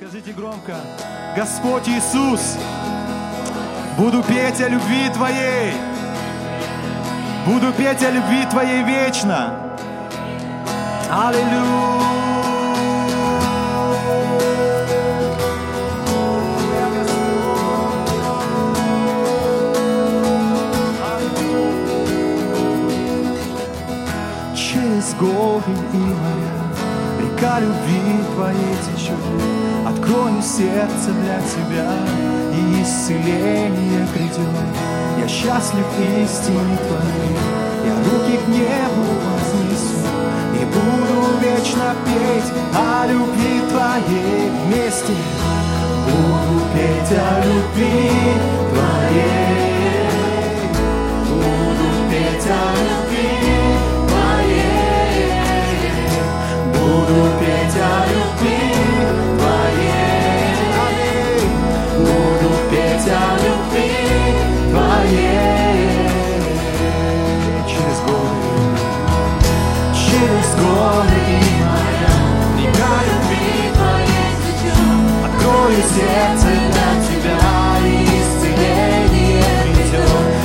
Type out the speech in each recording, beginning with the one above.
Скажите громко, Господь Иисус, буду петь о любви Твоей, буду петь о любви Твоей вечно. Аллилуйя. Горы и Река любви Твоей течет. Открою сердце для Тебя И исцеление придет. Я счастлив истине Твоей Я руки к небу вознесу. И буду вечно петь О любви Твоей вместе. Буду петь о любви сердце для Тебя И исцеление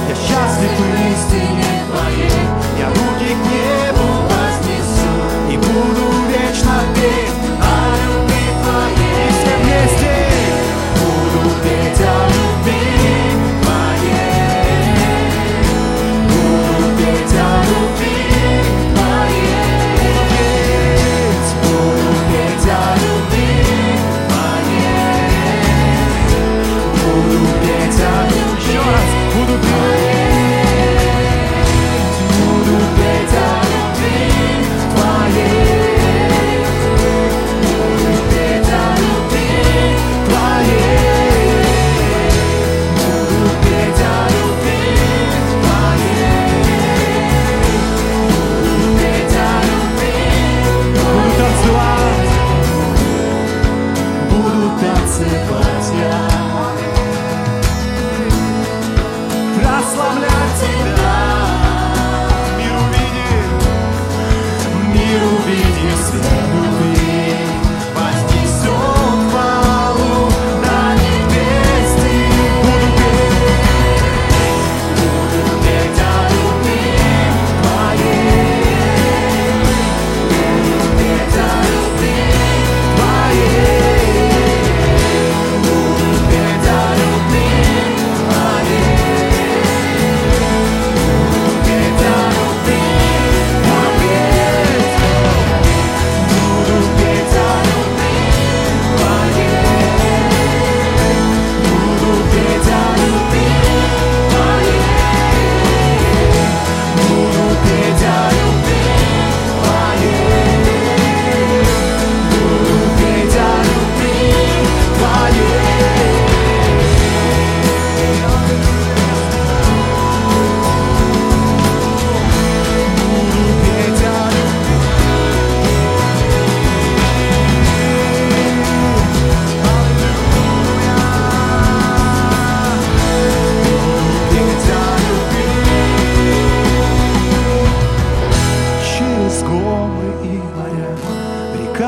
Я счастлив в истине Твоей. Я руки к небу вознесу И буду Budu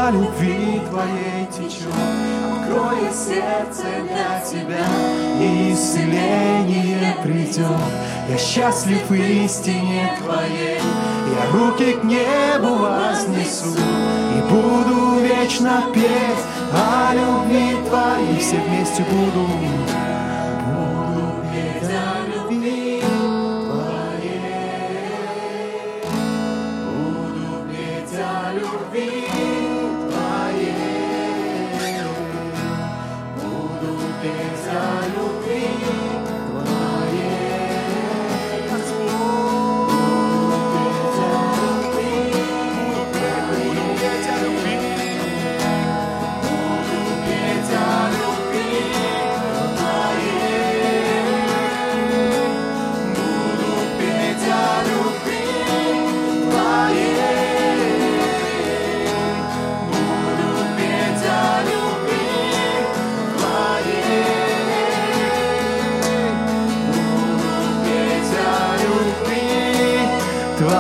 Река любви Твоей течет. Открою сердце для Тебя И исцеление придет. Я счастлив в истине Твоей Я руки к небу вознесу И буду вечно петь О любви Твоей. Все вместе буду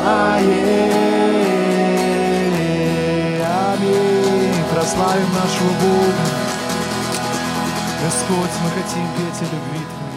Твоей. Аминь. Прославим нашу Бога. Господь, мы хотим петь о любви Твоей.